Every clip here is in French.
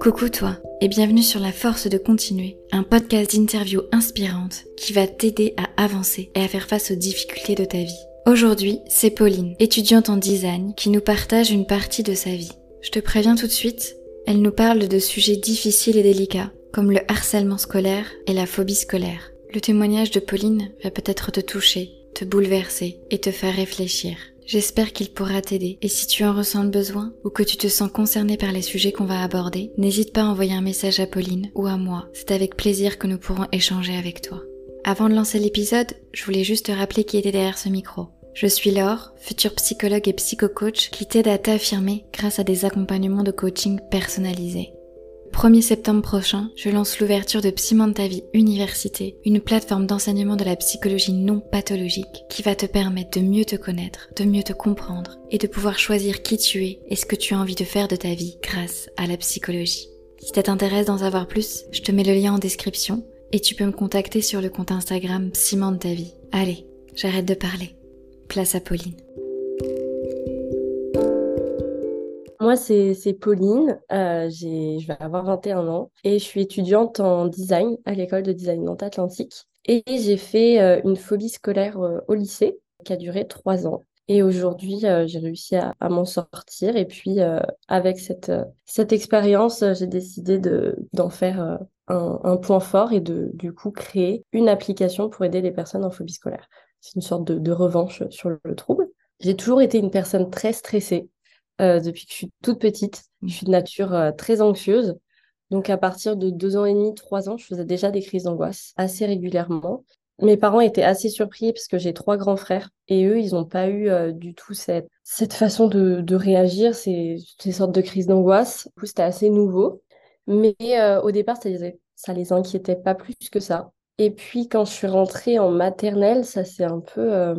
Coucou toi et bienvenue sur La Force de Continuer, un podcast d'interviews inspirantes qui va t'aider à avancer et à faire face aux difficultés de ta vie. Aujourd'hui, c'est Pauline, étudiante en design, qui nous partage une partie de sa vie. Je te préviens tout de suite, elle nous parle de sujets difficiles et délicats, comme le harcèlement scolaire et la phobie scolaire. Le témoignage de Pauline va peut-être te toucher, te bouleverser et te faire réfléchir. J'espère qu'il pourra t'aider et si tu en ressens le besoin ou que tu te sens concerné par les sujets qu'on va aborder, n'hésite pas à envoyer un message à Pauline ou à moi. C'est avec plaisir que nous pourrons échanger avec toi. Avant de lancer l'épisode, je voulais juste te rappeler qui était derrière ce micro. Je suis Laure, future psychologue et psychocoach qui t'aide à t'affirmer grâce à des accompagnements de coaching personnalisés. 1er septembre prochain, je lance l'ouverture de ta Vie Université, une plateforme d'enseignement de la psychologie non pathologique qui va te permettre de mieux te connaître, de mieux te comprendre et de pouvoir choisir qui tu es et ce que tu as envie de faire de ta vie grâce à la psychologie. Si ça t'intéresse d'en savoir plus, je te mets le lien en description et tu peux me contacter sur le compte Instagram ta Vie. Allez, j'arrête de parler. Place à Pauline. Moi, c'est Pauline, euh, je vais avoir 21 ans et je suis étudiante en design à l'école de design Nantes Atlantique. Et j'ai fait euh, une phobie scolaire euh, au lycée qui a duré trois ans. Et aujourd'hui, j'ai réussi à, m'en sortir. Et puis, avec cette, cette expérience, j'ai décidé d'en faire un, point fort et de, du coup, créer une application pour aider les personnes en phobie scolaire. C'est une sorte de, de revanche sur le trouble. J'ai toujours été une personne très stressée. Euh, depuis que je suis toute petite. Je suis de nature euh, très anxieuse. Donc à partir de deux ans et demi, trois ans, je faisais déjà des crises d'angoisse assez régulièrement. Mes parents étaient assez surpris parce que j'ai trois grands frères et eux, ils n'ont pas eu euh, du tout cette, cette façon de, de réagir, ces, ces sortes de crises d'angoisse. Du coup, c'était assez nouveau. Mais au départ, ça les, ça les inquiétait pas plus que ça. Et puis quand je suis rentrée en maternelle, ça s'est un peu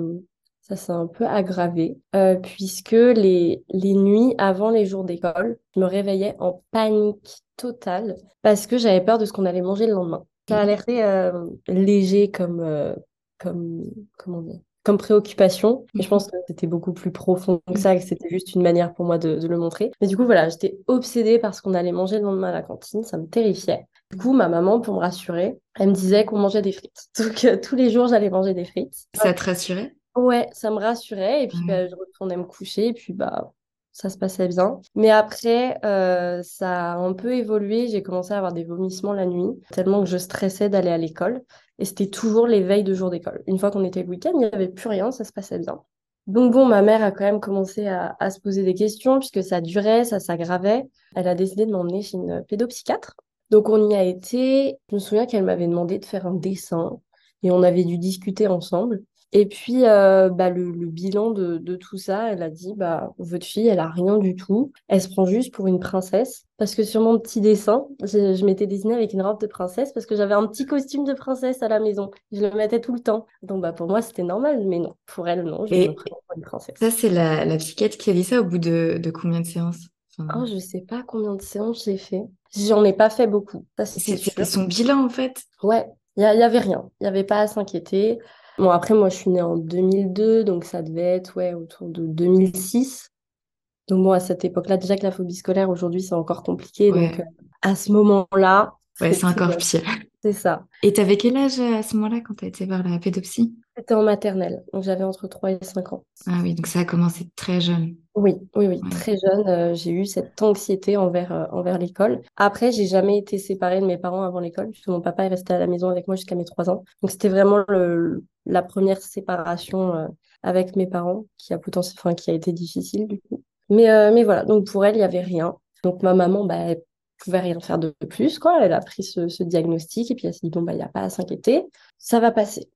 ça s'est un peu aggravé, euh, puisque les, les nuits avant les jours d'école, je me réveillais en panique totale parce que j'avais peur de ce qu'on allait manger le lendemain. Ça a l'air euh, léger comme, euh, comme, comment dire, comme préoccupation. Mais je pense que c'était beaucoup plus profond que ça, que c'était juste une manière pour moi de, de le montrer. Mais du coup, voilà, j'étais obsédée par ce qu'on allait manger le lendemain à la cantine. Ça me terrifiait. Du coup, ma maman, pour me rassurer, elle me disait qu'on mangeait des frites. Donc, tous les jours, j'allais manger des frites. Ça te rassurait? Ouais, ça me rassurait. Et puis, bah, je retournais me coucher. Et puis, bah, ça se passait bien. Mais après, euh, ça a un peu évolué. J'ai commencé à avoir des vomissements la nuit, tellement que je stressais d'aller à l'école. Et c'était toujours les veilles de jour d'école. Une fois qu'on était le week-end, il n'y avait plus rien, ça se passait bien. Donc bon, ma mère a quand même commencé à, à se poser des questions puisque ça durait, ça s'aggravait. Elle a décidé de m'emmener chez une pédopsychiatre. Donc on y a été. Je me souviens qu'elle m'avait demandé de faire un dessin et on avait dû discuter ensemble. Et puis, euh, bah, le, bilan de, de, tout ça, elle a dit, bah, votre fille, elle a rien du tout. Elle se prend juste pour une princesse. Parce que sur mon petit dessin, je, je m'étais dessinée avec une robe de princesse parce que j'avais un petit costume de princesse à la maison. Je le mettais tout le temps. Donc, bah, pour moi, c'était normal. Mais non, pour elle, non. Je me prends pour une princesse. Ça, c'est la, la psychiatre qui a dit ça au bout de, de combien de séances? Oh, je sais pas combien de séances j'ai fait. J'en ai pas fait beaucoup. C'était son bilan, en fait? Ouais, il y, y, avait rien. Il y avait pas à s'inquiéter. Bon, après, moi, je suis née en 2002, donc ça devait être ouais, autour de 2006. Donc, bon, à cette époque-là, déjà que la phobie scolaire, aujourd'hui, c'est encore compliqué. Donc, euh, à ce moment-là. Ouais, c'est encore pire. C'est ça. Et t'avais quel âge euh, à ce moment-là quand tu as été voir la pédopsie? C'était en maternelle, donc j'avais entre 3 et 5 ans. Ah oui, donc ça a commencé très jeune. Oui, oui, oui, très jeune. Euh, j'ai eu cette anxiété envers, envers l'école. Après, j'ai jamais été séparée de mes parents avant l'école, puisque mon papa est resté à la maison avec moi jusqu'à mes 3 ans. Donc c'était vraiment le, la première séparation euh, avec mes parents qui a potentiellement, enfin, qui a été difficile du coup. Mais, euh, mais voilà, donc pour elle, il n'y avait rien. Donc ma maman, bah, elle pouvait rien faire de plus, quoi. Elle a pris ce, ce diagnostic et puis elle s'est dit, bon, bah, il n'y a pas à s'inquiéter, ça va passer.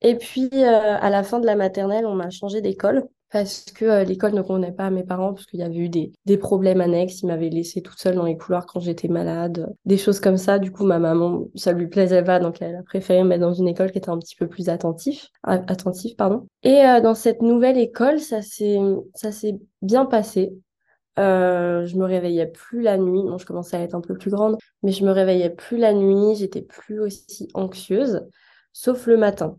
Et puis, euh, à la fin de la maternelle, on m'a changé d'école parce que euh, l'école ne convenait pas à mes parents, parce qu'il y avait eu des, problèmes annexes. Ils m'avaient laissé toute seule dans les couloirs quand j'étais malade, des choses comme ça. Du coup, ma maman, ça lui plaisait pas, donc elle a préféré me mettre dans une école qui était un petit peu plus attentif, attentive. Pardon. Et euh, dans cette nouvelle école, ça s'est ça s'est bien passé. Euh, je me réveillais plus la nuit. Bon, je commençais à être un peu plus grande, mais je me réveillais plus la nuit. J'étais plus aussi anxieuse, sauf le matin.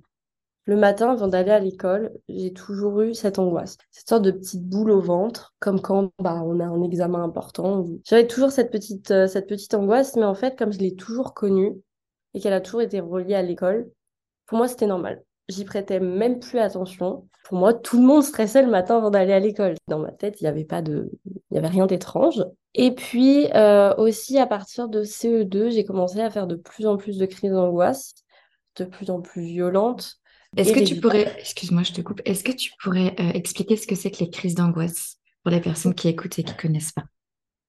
Le matin, avant d'aller à l'école, j'ai toujours eu cette angoisse, cette sorte de petite boule au ventre, comme quand bah, on a un examen important. J'avais toujours cette petite, euh, cette petite angoisse, mais en fait, comme je l'ai toujours connue et qu'elle a toujours été reliée à l'école, pour moi, c'était normal. J'y prêtais même plus attention. Pour moi, tout le monde stressait le matin avant d'aller à l'école. Dans ma tête, il n'y avait pas de, il y avait rien d'étrange. Et puis euh, aussi, à partir de CE2, j'ai commencé à faire de plus en plus de crises d'angoisse, de plus en plus violentes. Est-ce que tu pourrais, excuse-moi, je te coupe, est-ce que tu pourrais euh, expliquer ce que c'est que les crises d'angoisse pour les personnes qui écoutent et qui connaissent pas?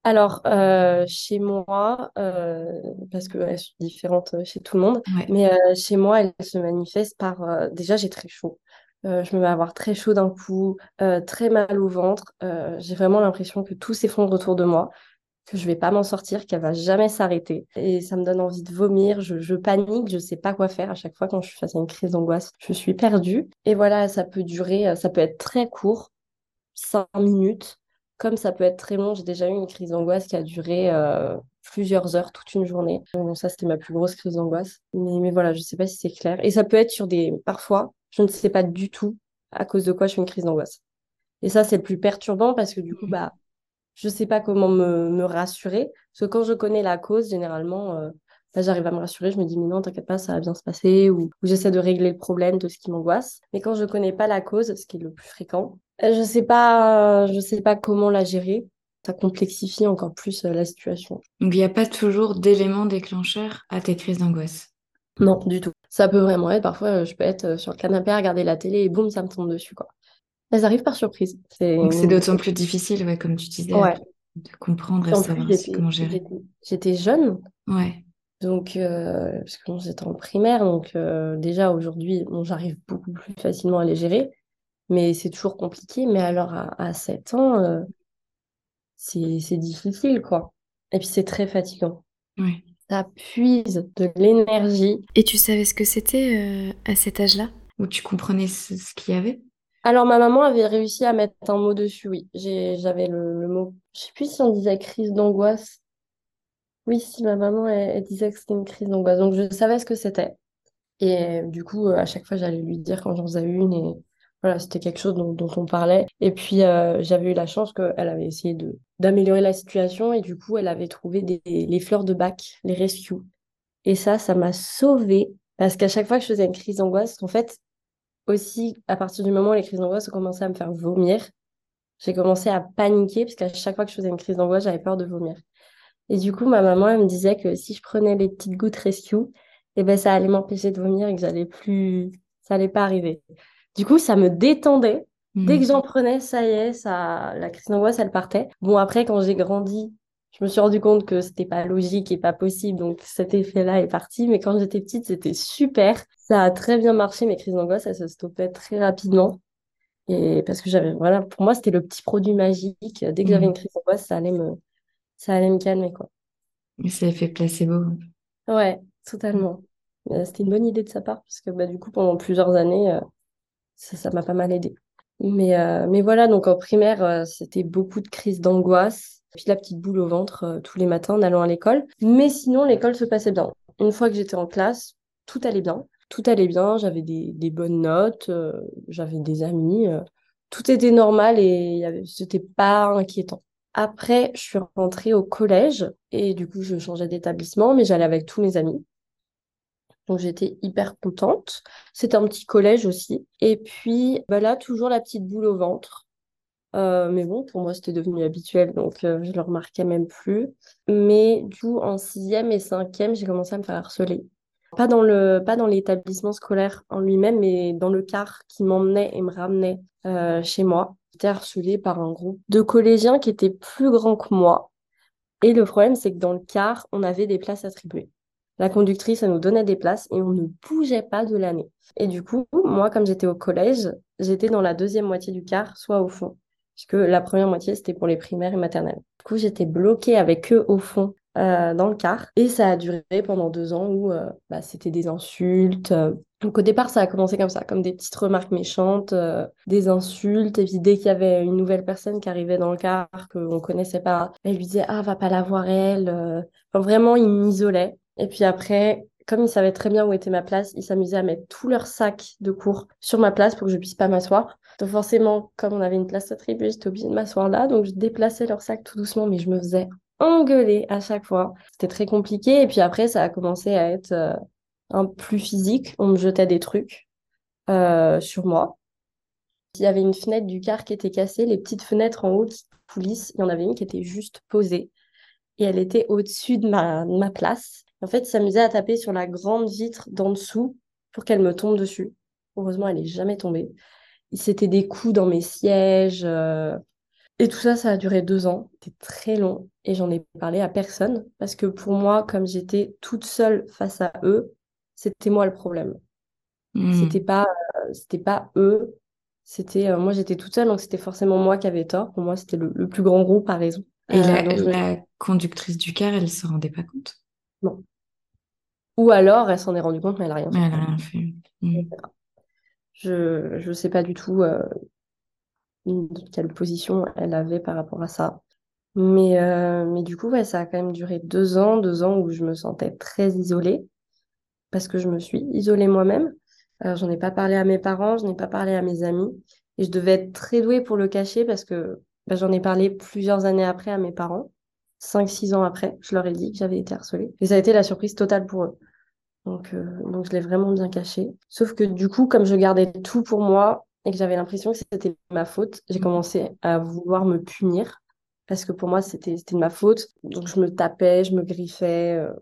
Alors, euh, chez moi, euh, parce qu'elles sont différentes chez tout le monde, mais chez moi, elles se manifestent par... déjà, j'ai très chaud. je me mets à avoir très chaud d'un coup, très mal au ventre. j'ai vraiment l'impression que tout s'effondre autour de moi que je vais pas m'en sortir, qu'elle va jamais s'arrêter. Et ça me donne envie de vomir, je, panique, je sais pas quoi faire à chaque fois quand je suis face à une crise d'angoisse. Je suis perdue. Et voilà, ça peut durer, euh, ça peut être très court, cinq minutes, comme ça peut être très long. J'ai déjà eu une crise d'angoisse qui a duré euh, plusieurs heures, toute une journée. Donc ça, c'était ma plus grosse crise d'angoisse. Mais, mais voilà, je sais pas si c'est clair. Et ça peut être sur des... Parfois, je ne sais pas du tout à cause de quoi je fais une crise d'angoisse. Et ça, c'est le plus perturbant parce que du coup, bah, je sais pas comment me, me, rassurer. Parce que quand je connais la cause, généralement, euh, là, j'arrive à me rassurer. Je me dis, mais non, t'inquiète pas, ça va bien se passer. Ou, j'essaie de régler le problème de ce qui m'angoisse. Mais quand je connais pas la cause, ce qui est le plus fréquent, euh, je sais pas, je sais pas comment la gérer. Ça complexifie encore plus euh, la situation. Donc, il n'y a pas toujours d'éléments déclencheurs à tes crises d'angoisse? Non, du tout. Ça peut vraiment être, parfois, je peux être sur le canapé à regarder la télé et boum, ça me tombe dessus, quoi. Elles arrivent par surprise. Donc c'est d'autant plus difficile, ouais, comme tu disais, de comprendre et savoir comment gérer. J'étais jeune. Ouais. Donc, euh, parce que j'étais en primaire, donc euh, déjà aujourd'hui, bon, j'arrive beaucoup plus facilement à les gérer, mais c'est toujours compliqué. Mais alors à, à 7 ans, euh, c'est difficile, quoi. Et puis c'est très fatigant. Ouais. Ça puise de l'énergie. Et tu savais ce que c'était à cet âge-là? Où tu comprenais ce, ce qu'il y avait? Alors, ma maman avait réussi à mettre un mot dessus, oui. J'avais le, mot. Je sais plus si on disait crise d'angoisse. Oui, si, ma maman, disait que c'était une crise d'angoisse. Donc, je savais ce que c'était. Et du coup, à chaque fois, j'allais lui dire quand j'en faisais une. Et voilà, c'était quelque chose dont, on parlait. Et puis, euh, j'avais eu la chance qu'elle avait essayé d'améliorer la situation. Et du coup, elle avait trouvé des, les fleurs de bac, les rescues. Et ça, ça m'a sauvée. Parce qu'à chaque fois que je faisais une crise d'angoisse, en fait, aussi, à partir du moment où les crises d'angoisse ont commencé à me faire vomir, j'ai commencé à paniquer parce qu'à chaque fois que je faisais une crise d'angoisse, j'avais peur de vomir. Et du coup, ma maman, elle me disait que si je prenais les petites gouttes rescue, eh ben, ça allait m'empêcher de vomir et que j'allais plus, ça allait pas arriver. Du coup, ça me détendait. Dès que mmh. j'en prenais, ça y est, ça, la crise d'angoisse, elle partait. Bon, après, quand j'ai grandi, je me suis rendu compte que c'était pas logique et pas possible, donc cet effet-là est parti. Mais quand j'étais petite, c'était super. Ça a très bien marché, mes crises d'angoisse, elles se stoppaient très rapidement. Et parce que j'avais, voilà, pour moi, c'était le petit produit magique. Dès que j'avais mmh. une crise d'angoisse, ça allait me, ça allait me calmer, quoi. Mais ça fait placebo. Ouais, totalement. Euh, c'était une bonne idée de sa part, parce que bah, du coup, pendant plusieurs années, euh, ça m'a pas mal aidé. Mais, euh, mais voilà, donc en primaire, c'était beaucoup de crises d'angoisse puis la petite boule au ventre euh, tous les matins en allant à l'école. Mais sinon, l'école se passait bien. Une fois que j'étais en classe, tout allait bien. Tout allait bien, j'avais des, bonnes notes, euh, j'avais des amis, euh, tout était normal et c'était pas inquiétant. Après, je suis rentrée au collège et du coup, je changeais d'établissement, mais j'allais avec tous mes amis. Donc j'étais hyper contente. C'était un petit collège aussi. Et puis bah là, toujours la petite boule au ventre. Euh, mais bon, pour moi, c'était devenu habituel, donc euh, je le remarquais même plus. Mais du coup, en sixième et cinquième, j'ai commencé à me faire harceler. Pas dans l'établissement scolaire en lui-même, mais dans le car qui m'emmenait et me ramenait euh, chez moi. J'étais harcelée par un groupe de collégiens qui étaient plus grands que moi. Et le problème, c'est que dans le car, on avait des places attribuées. La conductrice, elle nous donnait des places et on ne bougeait pas de l'année. Et du coup, moi, comme j'étais au collège, j'étais dans la deuxième moitié du car, soit au fond puisque la première moitié, c'était pour les primaires et maternelles. Du coup, j'étais bloquée avec eux au fond euh, dans le car. Et ça a duré pendant deux ans où euh, bah, c'était des insultes. Donc au départ, ça a commencé comme ça, comme des petites remarques méchantes, euh, des insultes. Et puis dès qu'il y avait une nouvelle personne qui arrivait dans le car, qu'on connaissait pas, elle lui disait « Ah, va pas la voir elle Enfin, vraiment, il m'isolait. Et puis après, comme ils savaient très bien où était ma place, ils s'amusaient à mettre tous leurs sacs de cours sur ma place pour que je puisse pas m'asseoir. Donc forcément, comme on avait une place attribuée, j'étais obligée de m'asseoir là. Donc je déplaçais leurs sacs tout doucement, mais je me faisais engueuler à chaque fois. C'était très compliqué. Et puis après, ça a commencé à être euh, un plus physique. On me jetait des trucs euh, sur moi. Il y avait une fenêtre du car qui était cassée, les petites fenêtres en haut qui coulissent. Il y en avait une qui était juste posée et elle était au-dessus de ma, de ma place. En fait, il s'amusait à taper sur la grande vitre d'en dessous pour qu'elle me tombe dessus. Heureusement, elle n'est jamais tombée. C'était des coups dans mes sièges. euh, Et tout ça, ça a duré deux ans. C'était très long. Et j'en ai parlé à personne. Parce que pour moi, comme j'étais toute seule face à eux, c'était moi le problème. Hmm. C'était pas, euh, c'était pas eux. C'était, euh, moi, j'étais toute seule. Donc, c'était forcément moi qui avais tort. Pour moi, c'était le, le plus grand groupe, par raison. Et Euh, la, donc, je conductrice du car, elle se rendait pas compte? Ou alors, elle s'en est rendue compte, mais elle a rien fait. Elle a rien fait. Hmm. Je je sais pas du tout euh, quelle position elle avait par rapport à ça. Mais, euh, mais du coup, ouais, ça a quand même duré deux ans, deux ans où je me sentais très isolée parce que je me suis isolée moi-même. Euh, j'en ai pas parlé à mes parents, je n'ai pas parlé à mes amis et je devais être très douée pour le cacher parce que bah, j'en ai parlé plusieurs années après à mes parents. Cinq, six ans après, je leur ai dit que j'avais été harcelée. Et ça a été la surprise totale pour eux. Donc, euh, donc je l'ai vraiment bien caché. Sauf que du coup, comme je gardais tout pour moi et que j'avais l'impression que c'était ma faute, j'ai commencé à vouloir me punir parce que pour moi, c'était de ma faute. Donc je me tapais, je me griffais. euh,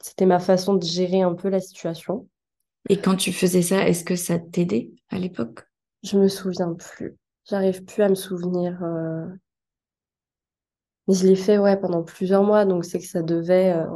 C'était ma façon de gérer un peu la situation. Et quand tu faisais ça, est-ce que ça t'aidait à l'époque? Je me souviens plus. J'arrive plus à me souvenir. euh, Mais je l'ai fait ouais pendant plusieurs mois, donc c'est que ça devait euh,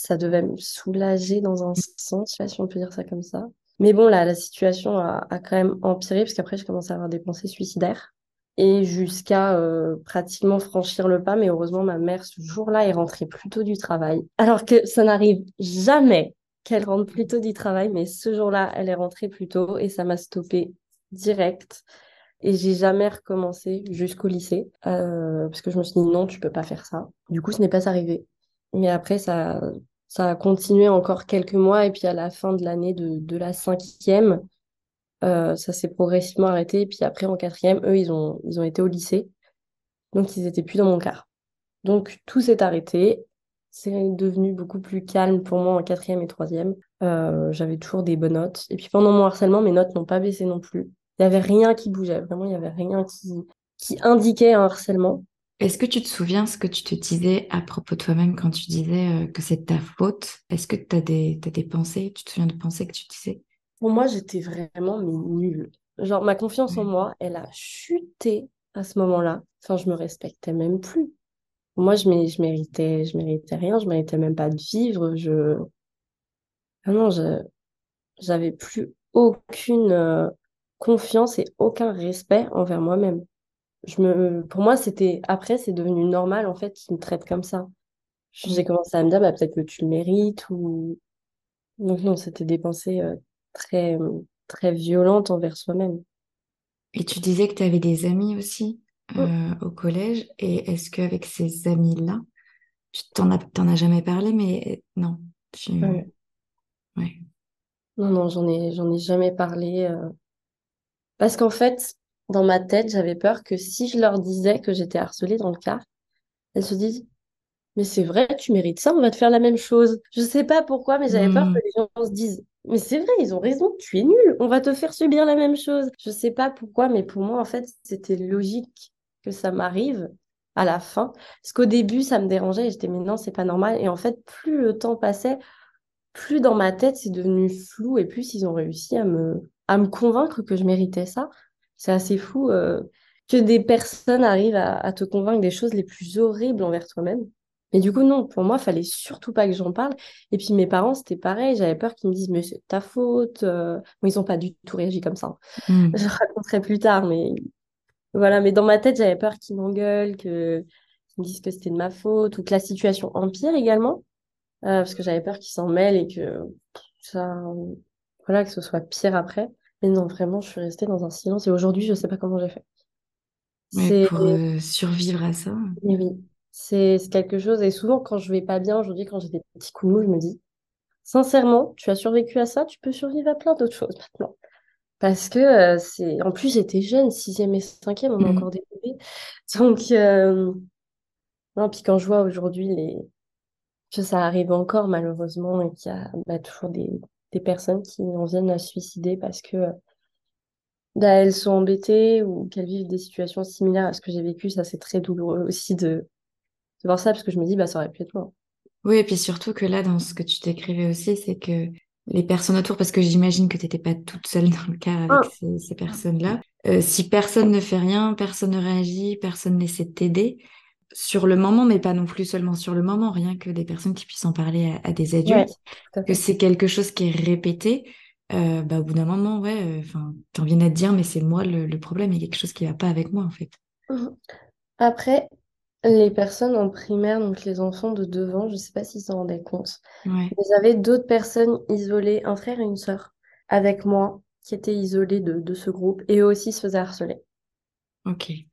ça devait me soulager dans un sens, si on peut dire ça comme ça. Mais bon, là, la situation a, quand même empiré, parce qu'après, je commençais à avoir des pensées suicidaires. Et jusqu'à euh, pratiquement franchir le pas, mais heureusement, ma mère, ce jour-là, est rentrée plus tôt du travail. Alors que ça n'arrive jamais qu'elle rentre plus tôt du travail, mais ce jour-là, elle est rentrée plus tôt et ça m'a stoppé direct. Et j'ai jamais recommencé jusqu'au lycée, euh, parce que je me suis dit non, tu peux pas faire ça. Du coup, ce n'est pas arrivé. Mais après, ça, ça a continué encore quelques mois, et puis à la fin de l'année de, de la cinquième, euh, ça s'est progressivement arrêté. Et puis après, en quatrième, eux, ils ont, ils ont été au lycée. Donc, ils étaient plus dans mon quart. Donc, tout s'est arrêté. C'est devenu beaucoup plus calme pour moi en quatrième et troisième. Euh, j'avais toujours des bonnes notes. Et puis pendant mon harcèlement, mes notes n'ont pas baissé non plus. Il n'y avait rien qui bougeait. Vraiment, il n'y avait rien qui, qui indiquait un harcèlement. Est-ce que tu te souviens ce que tu te disais à propos de toi-même quand tu disais euh, que c'est ta faute? Est-ce que tu as des, t'as des pensées? Tu te souviens de pensées que tu disais? Pour moi, j'étais vraiment mais nulle. Genre, ma confiance en moi, elle a chuté à ce moment-là. Enfin, je me respectais même plus. Moi, je, je méritais, je méritais rien, je méritais même pas de vivre. Je... Ah non, je, j'avais plus aucune euh, confiance et aucun respect envers moi-même. Je me, pour moi, c'était, après, c'est devenu normal, en fait, qu'ils me traitent comme ça. J'ai commencé à me dire, bah, peut-être que tu le mérites ou, donc non, c'était des pensées euh, très, très violentes envers soi-même. Et tu disais que tu avais des amis aussi euh, au collège. Et est-ce qu'avec ces amis-là, tu t'en as, t'en as jamais parlé, mais non. Tu... Ouais. Ouais. Non, non, j'en ai, j'en ai jamais parlé. euh, Parce qu'en fait, dans ma tête, j'avais peur que si je leur disais que j'étais harcelée dans le car, elles se disent, mais c'est vrai, tu mérites ça, on va te faire la même chose. Je sais pas pourquoi, mais j'avais peur Hmm. que les gens se disent, mais c'est vrai, ils ont raison, tu es nul, on va te faire subir la même chose. Je sais pas pourquoi, mais pour moi, en fait, c'était logique que ça m'arrive à la fin. Parce qu'au début, ça me dérangeait et j'étais, mais non, c'est pas normal. Et en fait, plus le temps passait, plus dans ma tête, c'est devenu flou et plus ils ont réussi à me, à me convaincre que je méritais ça. C'est assez fou euh, que des personnes arrivent à, à te convaincre des choses les plus horribles envers toi-même. Mais du coup, non, pour moi, fallait surtout pas que j'en parle. Et puis mes parents, c'était pareil. J'avais peur qu'ils me disent, mais c'est ta faute. euh. Bon, ils ont pas du tout réagi comme ça. Hmm. Je raconterai plus tard, mais voilà. Mais dans ma tête, j'avais peur qu'ils m'engueulent, que qu'ils me disent que c'était de ma faute ou que la situation empire également. Euh, parce que j'avais peur qu'ils s'en mêlent et que ça, voilà, que ce soit pire après. Mais non, vraiment, je suis restée dans un silence et aujourd'hui, je sais pas comment j'ai fait. Ouais, pour euh, survivre à ça. oui, C'est quelque chose, et souvent quand je vais pas bien aujourd'hui, quand j'ai des petits coups de mou, je me dis, sincèrement, tu as survécu à ça, tu peux survivre à plein d'autres choses maintenant. Parce que euh, c'est. En plus, j'étais jeune, sixième et cinquième, on a Mhm. encore des bébés. Donc, euh, non, puis quand je vois aujourd'hui les... que ça arrive encore malheureusement et qu'il y a bah, toujours des, des personnes qui en viennent à se suicider parce que bah, elles sont embêtées ou qu'elles vivent des situations similaires à ce que j'ai vécu, ça c'est très douloureux aussi de, de voir ça parce que je me dis, bah, ça aurait pu être moi. Oui, et puis surtout que là, dans ce que tu décrivais aussi, c'est que les personnes autour, parce que j'imagine que tu n'étais pas toute seule dans le cas avec Ah. ces, ces personnes-là, euh, si personne ne fait rien, personne ne réagit, personne n'essaie de t'aider, sur le moment, mais pas non plus seulement sur le moment, rien que des personnes qui puissent en parler à, à des adultes, que c'est quelque chose qui est répété, euh, bah, au bout d'un moment, ouais, enfin, t'en viens à te dire, mais c'est moi le, le problème, il y a quelque chose qui va pas avec moi, en fait. Mhm. Après, les personnes en primaire, donc les enfants de 2 ans, je sais pas s'ils s'en rendaient compte, Ouais, mais j'avais d'autres personnes isolées, un frère et une sœur, avec moi, qui étaient isolés de, de ce groupe, et eux aussi se faisaient harceler. ok.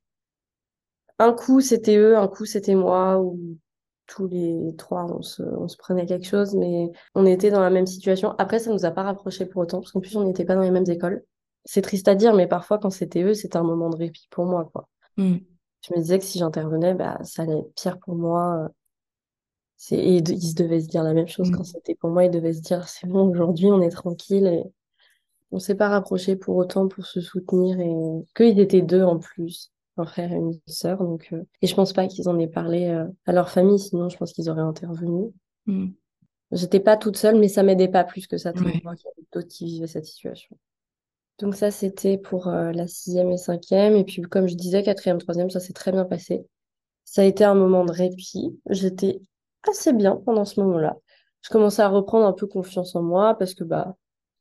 Un coup, c'était eux, un coup, c'était moi, ou tous les trois, on se, on se prenait quelque chose, mais on était dans la même situation. Après, ça nous a pas rapprochés pour autant, parce qu'en plus, on n'était pas dans les mêmes écoles. C'est triste à dire, mais parfois, quand c'était eux, c'était un moment de répit pour moi, quoi. Hmm. Je me disais que si j'intervenais, bah, ça allait être pire pour moi. Et de- ils se devaient se dire la même chose Mm. quand c'était pour moi. Ils devaient se dire, c'est bon, aujourd'hui, on est tranquille. Et on s'est pas rapprochés pour autant pour se soutenir. Et qu'ils étaient deux en plus, un frère et une sœur. Donc, euh, Et je pense pas qu'ils en aient parlé euh, à leur famille, sinon je pense qu'ils auraient intervenu. Hmm. J'étais pas toute seule, mais ça m'aidait pas plus que ça Ouais. qu'il y avait d'autres qui vivaient cette situation. Donc ça, c'était pour euh, la sixième et cinquième. Et puis, comme je disais, quatrième, troisième, ça s'est très bien passé. Ça a été un moment de répit. J'étais assez bien pendant ce moment-là. Je commençais à reprendre un peu confiance en moi parce que bah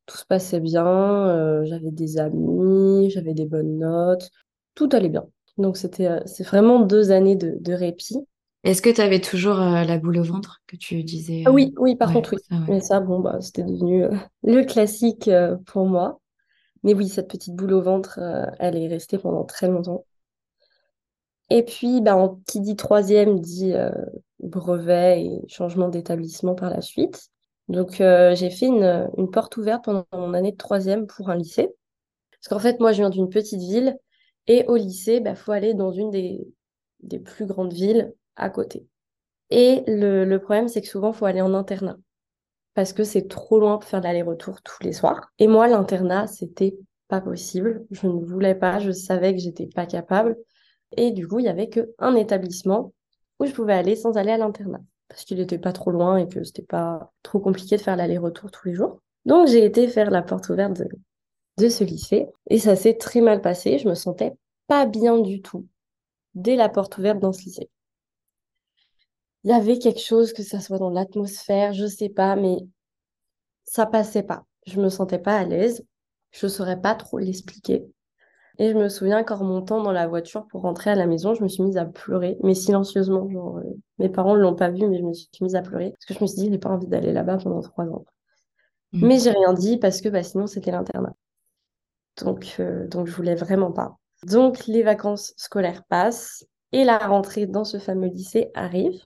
tout se passait bien. euh, j'avais des amis, j'avais des bonnes notes, tout allait bien. Donc c'était euh, c'est vraiment deux années de, de répit. Est-ce que tu avais toujours euh, la boule au ventre que tu disais Ah euh, oui, oui, par Ouais, contre oui. ça, ouais. Mais ça, bon bah c'était devenu euh, le classique pour moi. Mais oui, cette petite boule au ventre, elle est restée pendant très longtemps. Et puis, bah, qui dit troisième dit brevet et changement d'établissement par la suite. Donc, j'ai fait une, une porte ouverte pendant mon année de troisième pour un lycée. Parce qu'en fait, moi, je viens d'une petite ville et au lycée, bah, faut aller dans une des, plus grandes villes à côté. Et le, le problème, c'est que souvent, faut aller en internat parce que c'est trop loin pour faire l'aller-retour tous les soirs. Et moi, l'internat, c'était pas possible. Je ne voulais pas, je savais que j'étais pas capable. Et du coup, il y avait qu'un établissement où je pouvais aller sans aller à l'internat. Parce qu'il n'était pas trop loin et que c'était pas trop compliqué de faire l'aller-retour tous les jours. Donc, j'ai été faire la porte ouverte de, de ce lycée. Et ça s'est très mal passé. Je me sentais pas bien du tout dès la porte ouverte dans ce lycée. Il y avait quelque chose, que ça soit dans l'atmosphère, je sais pas, mais ça passait pas. Je me sentais pas à l'aise. Je saurais pas trop l'expliquer. Et je me souviens qu'en remontant dans la voiture pour rentrer à la maison, je me suis mise à pleurer, mais silencieusement. Genre, euh, mes parents ne l'ont pas vu, mais je me suis mise à pleurer. Parce que je me suis dit, j'ai pas envie d'aller là-bas pendant trois ans. Mm. Mais j'ai rien dit parce que bah, sinon, c'était l'internat. Donc, euh, donc, je voulais vraiment pas. Donc, les vacances scolaires passent et la rentrée dans ce fameux lycée arrive.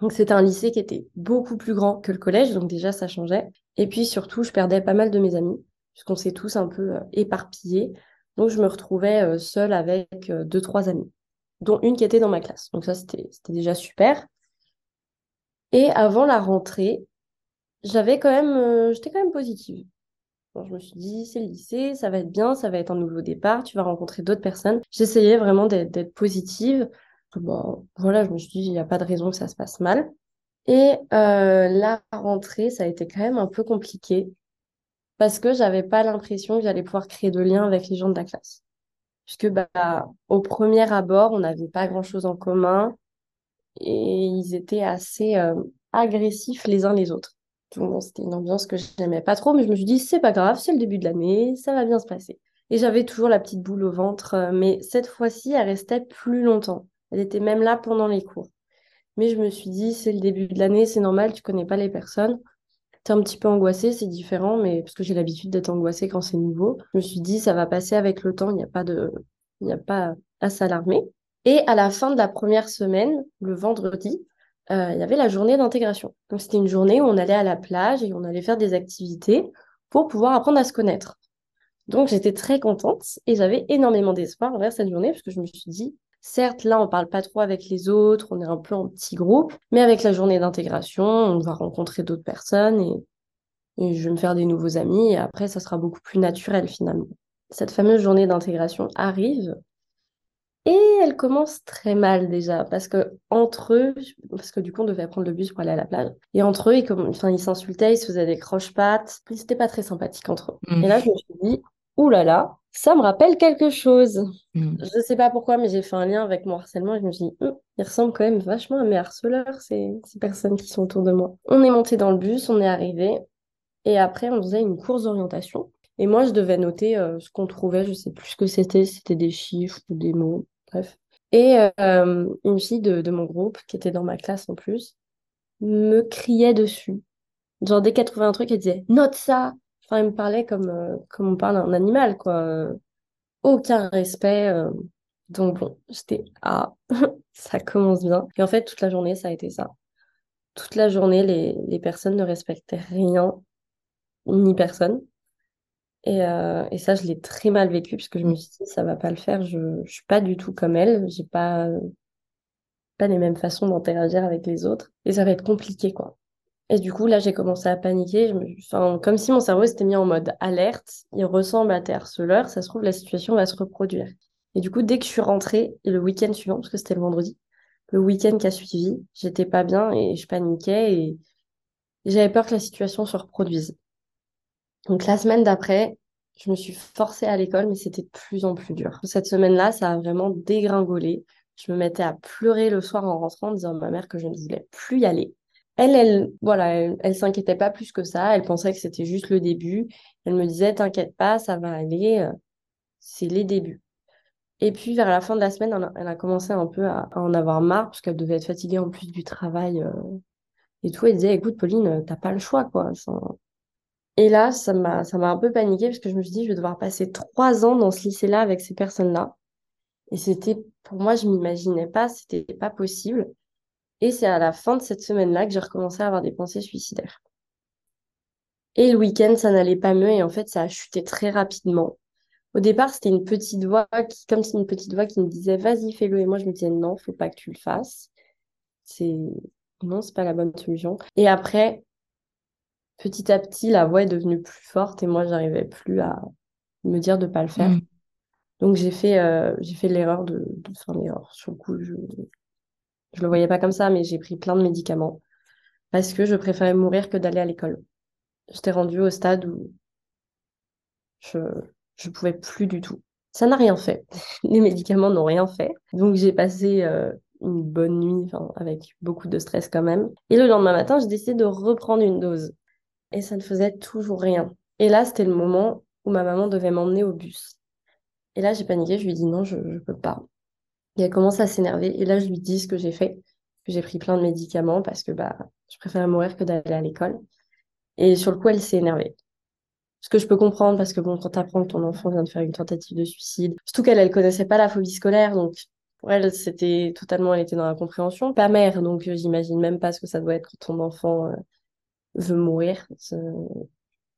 Donc, c'était un lycée qui était beaucoup plus grand que le collège, donc déjà, ça changeait. Et puis, surtout, je perdais pas mal de mes amis, puisqu'on s'est tous un peu euh, éparpillés. Donc, je me retrouvais euh, seule avec euh, deux, trois amis, dont une qui était dans ma classe. Donc, ça, c'était déjà super. Et avant la rentrée, j'avais quand même, j'étais quand même positive. Je me suis dit, c'est le lycée, ça va être bien, ça va être un nouveau départ, tu vas rencontrer d'autres personnes. J'essayais vraiment d'être positive. Voilà, je me suis dit, il n'y a pas de raison que ça se passe mal. Et euh, la rentrée, ça a été quand même un peu compliqué parce que j'avais pas l'impression que j'allais pouvoir créer de liens avec les gens de la classe. Puisque bah, au premier abord, on n'avait pas grand-chose en commun et ils étaient assez euh, agressifs les uns les autres. C'était une ambiance que je n'aimais pas trop, mais je me suis dit, c'est pas grave, c'est le début de l'année, ça va bien se passer. Et j'avais toujours la petite boule au ventre, euh, mais cette fois-ci, elle restait plus longtemps. Elle était même là pendant les cours. Mais je me suis dit, c'est le début de l'année, c'est normal, tu connais pas les personnes. T'es un petit peu angoissée, c'est différent, mais parce que j'ai l'habitude d'être angoissée quand c'est nouveau. Je me suis dit, ça va passer avec le temps, il n'y a pas de, il n'y a pas à s'alarmer. Et à la fin de la première semaine, le vendredi, il y avait la journée d'intégration. C'était une journée où on allait à la plage et on allait faire des activités pour pouvoir apprendre à se connaître. Donc j'étais très contente et j'avais énormément d'espoir envers cette journée parce que je me suis dit, certes là on parle pas trop avec les autres, on est un peu en petit groupe, mais avec la journée d'intégration, on va rencontrer d'autres personnes et, et je vais me faire des nouveaux amis et après ça sera beaucoup plus naturel finalement. Cette fameuse journée d'intégration arrive et elle commence très mal déjà, parce que entre eux, parce que du coup on devait prendre le bus pour aller à la plage, et entre eux, ils, enfin, ils s'insultaient, ils se faisaient des croche-pattes, c'était pas très sympathique entre eux. Et là, je me suis dit, oulala, là là, ça me rappelle quelque chose. Mm. Je sais pas pourquoi, mais j'ai fait un lien avec mon harcèlement, et je me suis dit, hum, ils ressemblent quand même vachement à mes harceleurs, ces, ces personnes qui sont autour de moi. On est monté dans le bus, on est arrivé, et après on faisait une course d'orientation. Et moi, je devais noter euh, ce qu'on trouvait, je sais plus ce que c'était, c'était des chiffres ou des mots bref. Et euh, une fille de, mon groupe, qui était dans ma classe en plus, me criait dessus. Genre, dès qu'elle trouvait un truc, elle disait « Note ça !» Enfin, elle me parlait comme, euh, comme on parle d'un animal, quoi. Aucun respect. Euh. Donc bon, j'étais « Ah, ça commence bien !» Et en fait, toute la journée, ça a été ça. Toute la journée, les, les personnes ne respectaient rien, ni personne. Et, euh, et, ça, je l'ai très mal vécu parce que je me suis dit, ça va pas le faire. Je, je suis pas du tout comme elle. J'ai pas, pas les mêmes façons d'interagir avec les autres. Et ça va être compliqué, quoi. Et du coup, là, j'ai commencé à paniquer. Je me... enfin, comme si mon cerveau s'était mis en mode alerte. Il ressemble à tes harceleurs. Ça se trouve, la situation va se reproduire. Et du coup, dès que je suis rentrée, et le week-end suivant, parce que c'était le vendredi, le week-end qui a suivi, j'étais pas bien et je paniquais et j'avais peur que la situation se reproduise. Donc la semaine d'après, je me suis forcée à l'école, mais c'était de plus en plus dur. Cette semaine-là, ça a vraiment dégringolé. Je me mettais à pleurer le soir en rentrant en disant à ma mère que je ne voulais plus y aller. Elle, elle, voilà, elle, s'inquiétait pas plus que ça. Elle pensait que c'était juste le début. Elle me disait, t'inquiète pas, ça va aller. Euh, c'est les débuts. Et puis, vers la fin de la semaine, elle a, commencé un peu à, en avoir marre parce qu'elle devait être fatiguée en plus du travail euh, et tout. Elle disait, écoute, Pauline, t'as pas le choix, quoi. Et là, ça m'a, ça m'a un peu paniqué parce que je me suis dit, je vais devoir passer trois ans dans ce lycée-là avec ces personnes-là. Et c'était, pour moi, je m'imaginais pas, c'était pas possible. Et c'est à la fin de cette semaine-là que j'ai recommencé à avoir des pensées suicidaires. Et le week-end, ça n'allait pas mieux et en fait, ça a chuté très rapidement. Au départ, c'était une petite voix qui, comme c'est une petite voix qui me disait, vas-y, fais-le. Et moi, je me disais, non, faut pas que tu le fasses. C'est, non, c'est pas la bonne solution. Et après, petit à petit, la voix est devenue plus forte et moi, j'arrivais plus à me dire de pas le faire. Mm. Donc, j'ai fait, euh, j'ai fait l'erreur de, de faire l'erreur. Sur le coup, je, je le voyais pas comme ça, mais j'ai pris plein de médicaments parce que je préférais mourir que d'aller à l'école. J'étais rendue au stade où je, je pouvais plus du tout. Ça n'a rien fait. Les médicaments n'ont rien fait. Donc, j'ai passé euh, une bonne nuit, avec beaucoup de stress quand même. Et le lendemain matin, j'ai décidé de reprendre une dose et ça ne faisait toujours rien. Et là, c'était le moment où ma maman devait m'emmener au bus. Et là, j'ai paniqué, je lui ai dit non, je ne peux pas. Et elle commence à s'énerver. Et là, je lui dis ce que j'ai fait. Que j'ai pris plein de médicaments parce que bah, je préfère mourir que d'aller à l'école. Et sur le coup, elle s'est énervée. Ce que je peux comprendre parce que bon, quand apprends que ton enfant vient de faire une tentative de suicide, surtout qu'elle, elle connaissait pas la phobie scolaire, donc pour elle, c'était totalement, elle était dans la compréhension. Pas mère, donc j'imagine même pas ce que ça doit être quand ton enfant euh, veut mourir.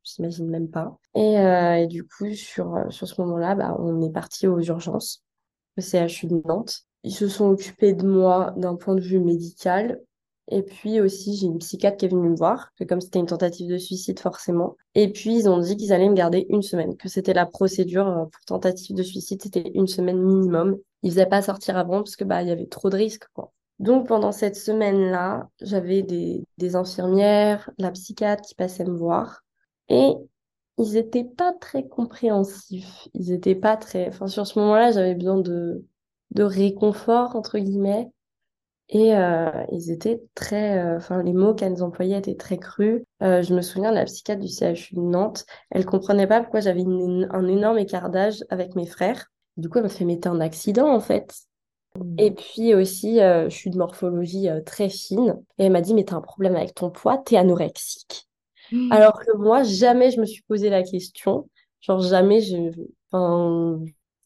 J'imagine même pas. Et, euh, et, du coup, sur, sur ce moment-là, bah, on est parti aux urgences, au CHU de Nantes. Ils se sont occupés de moi d'un point de vue médical. Et puis aussi, j'ai une psychiatre qui est venue me voir, que comme c'était une tentative de suicide, forcément. Et puis, ils ont dit qu'ils allaient me garder une semaine, que c'était la procédure euh, pour tentative de suicide, c'était une semaine minimum. Ils faisaient pas sortir avant parce que bah y avait trop de risques. Donc pendant cette semaine-là, j'avais des, infirmières, la psychiatre qui passait me voir et ils étaient pas très compréhensifs. Ils étaient pas très. Enfin sur ce moment-là, j'avais besoin de de réconfort entre guillemets et euh, ils étaient très. Euh, enfin les mots qu'elles employaient étaient très crus. Euh, je me souviens de la psychiatre du CHU de Nantes. Elle comprenait pas pourquoi j'avais un énorme écart d'âge avec mes frères. Du coup, elle m'a fait mettre un accident en fait. Et puis aussi, euh, je suis de morphologie euh, très fine. Et elle m'a dit, mais t'as un problème avec ton poids, t'es anorexique. Mmh. Alors que moi, jamais je me suis posé la question. Genre, jamais je... Enfin,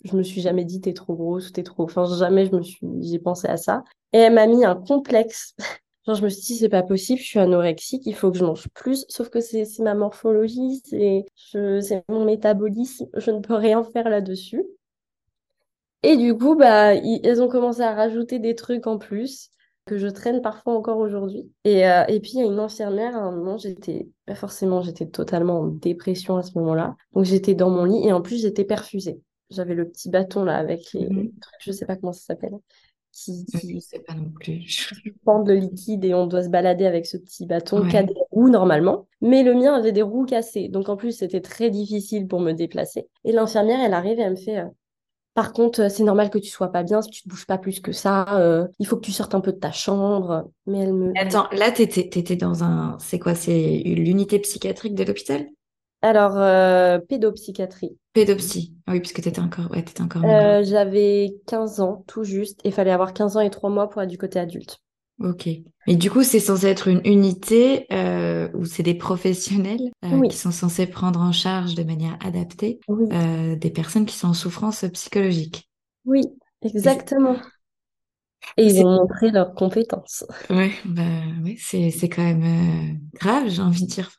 je me suis jamais dit t'es trop grosse t'es trop. Enfin, jamais je me suis, j'ai pensé à ça. Et elle m'a mis un complexe. Genre, je me suis dit, c'est pas possible, je suis anorexique, il faut que je mange plus. Sauf que c'est ma morphologie, c'est mon métabolisme, je ne peux rien faire là-dessus. Et du coup, bah, ils, elles ont commencé à rajouter des trucs en plus que je traîne parfois encore aujourd'hui. Et, euh, et puis, il y a une infirmière, à un moment, j'étais, bah, forcément, j'étais totalement en dépression à ce moment-là. Donc, j'étais dans mon lit et en plus, j'étais perfusée. J'avais le petit bâton là avec les mhm. trucs, je sais pas comment ça s'appelle, qui, qui... Je sais pas non plus. pend le liquide et on doit se balader avec ce petit bâton qui a des roues normalement. Mais le mien avait des roues cassées. Donc, en plus, c'était très difficile pour me déplacer. Et l'infirmière, elle arrive et elle me fait, euh, par contre, euh, c'est normal que tu sois pas bien si tu te bouges pas plus que ça. Euh, il faut que tu sortes un peu de ta chambre. Mais elle me. Attends, là, tu étais, dans un. C'est quoi C'est l'unité psychiatrique de l'hôpital? Alors, euh, pédopsychiatrie. Pédopsy. Ah oui, puisque tu étais encore. Ouais, encore J'avais 15 ans, tout juste. Et il fallait avoir 15 ans et 3 mois pour être du côté adulte. Ok. Et du coup, c'est censé être une unité euh, où c'est des professionnels euh, qui sont censés prendre en charge de manière adaptée euh, des personnes qui sont en souffrance psychologique. Oui, exactement. Et ils ont montré leurs compétences. Ouais, bah, oui, c'est, c'est quand même grave, j'ai envie de dire.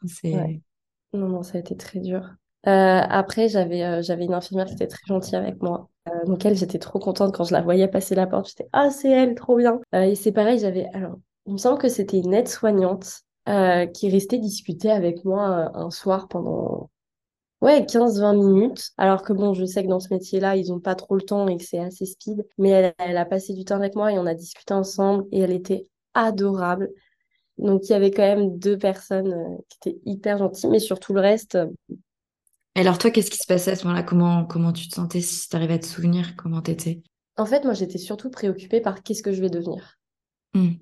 Non, non, ça a été très dur. Après, j'avais j'avais une infirmière qui était très gentille avec moi. Euh, donc elle, j'étais trop contente quand je la voyais passer la porte. J'étais ah c'est elle, trop bien. Euh, et c'est pareil, j'avais alors il me semble que c'était une aide-soignante euh, qui restait discuter avec moi un soir pendant ouais 15-20 minutes. Alors que bon, je sais que dans ce métier-là, ils ont pas trop le temps et que c'est assez speed. Mais elle, elle a passé du temps avec moi et on a discuté ensemble et elle était adorable. Donc il y avait quand même deux personnes qui étaient hyper gentilles, mais sur tout le reste, alors toi, qu'est-ce qui se passait à ce moment-là? Comment, comment tu te sentais si tu arrivais à te souvenir? Comment t'étais? En fait, moi, j'étais surtout préoccupée par qu'est-ce que je vais devenir. Hmm.